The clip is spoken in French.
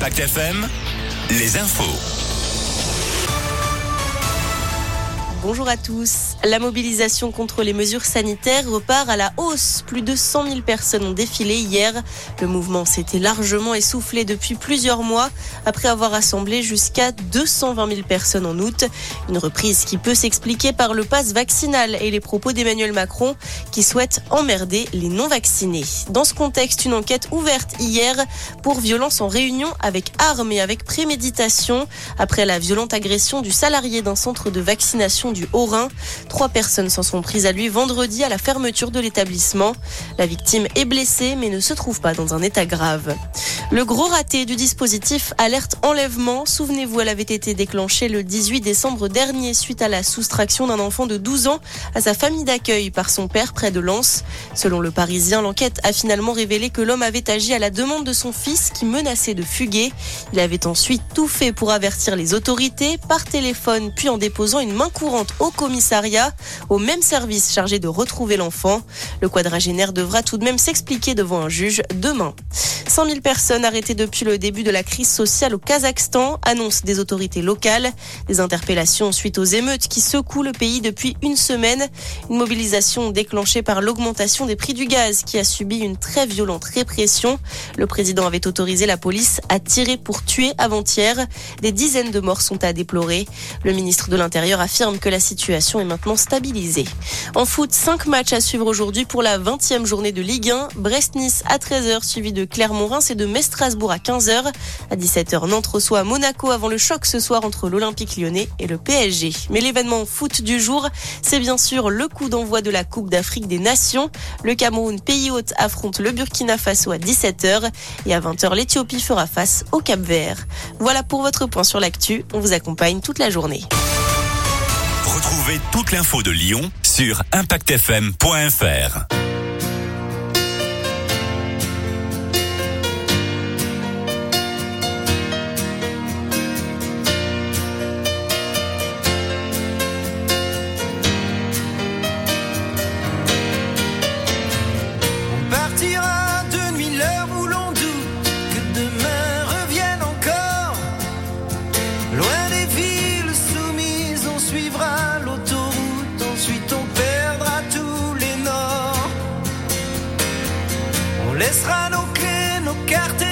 Impact FM, les infos. Bonjour à tous. La mobilisation contre les mesures sanitaires repart à la hausse. Plus de 100 000 personnes ont défilé hier. Le mouvement s'était largement essoufflé depuis plusieurs mois après avoir rassemblé jusqu'à 220 000 personnes en août. Une reprise qui peut s'expliquer par le pass vaccinal et les propos d'Emmanuel Macron qui souhaite emmerder les non-vaccinés. Dans ce contexte, une enquête ouverte hier pour violence en réunion avec armes et avec préméditation après la violente agression du salarié d'un centre de vaccination du Haut-Rhin. Trois personnes s'en sont prises à lui vendredi à la fermeture de l'établissement. La victime est blessée mais ne se trouve pas dans un état grave. Le gros raté du dispositif alerte enlèvement, souvenez-vous, elle avait été déclenchée le 18 décembre dernier suite à la soustraction d'un enfant de 12 ans à sa famille d'accueil par son père près de Lens. Selon le Parisien, l'enquête a finalement révélé que l'homme avait agi à la demande de son fils qui menaçait de fuguer. Il avait ensuite tout fait pour avertir les autorités par téléphone puis en déposant une main courante au commissariat, au même service chargé de retrouver l'enfant. Le quadragénaire devra tout de même s'expliquer devant un juge demain. 100 000 personnes arrêtées depuis le début de la crise sociale au Kazakhstan, annoncent des autorités locales. Des interpellations suite aux émeutes qui secouent le pays depuis une semaine. Une mobilisation déclenchée par l'augmentation des prix du gaz qui a subi une très violente répression. Le président avait autorisé la police à tirer pour tuer avant-hier. Des dizaines de morts sont à déplorer. Le ministre de l'Intérieur affirme que la situation est maintenant stabilisée. En foot, 5 matchs à suivre aujourd'hui pour la 20e journée de Ligue 1. Brest-Nice à 13h, suivi de Clermont Reims et de Metz-Strasbourg à 15h. À 17h, Nantes reçoit Monaco avant le choc ce soir entre l'Olympique lyonnais et le PSG. Mais l'événement foot du jour, c'est bien sûr le coup d'envoi de la Coupe d'Afrique des Nations. Le Cameroun, pays hôte, affronte le Burkina Faso à 17h et à 20h, l'Éthiopie fera face au Cap Vert. Voilà pour votre point sur l'actu. On vous accompagne toute la journée. Retrouvez toute l'info de Lyon sur impactfm.fr. écarté.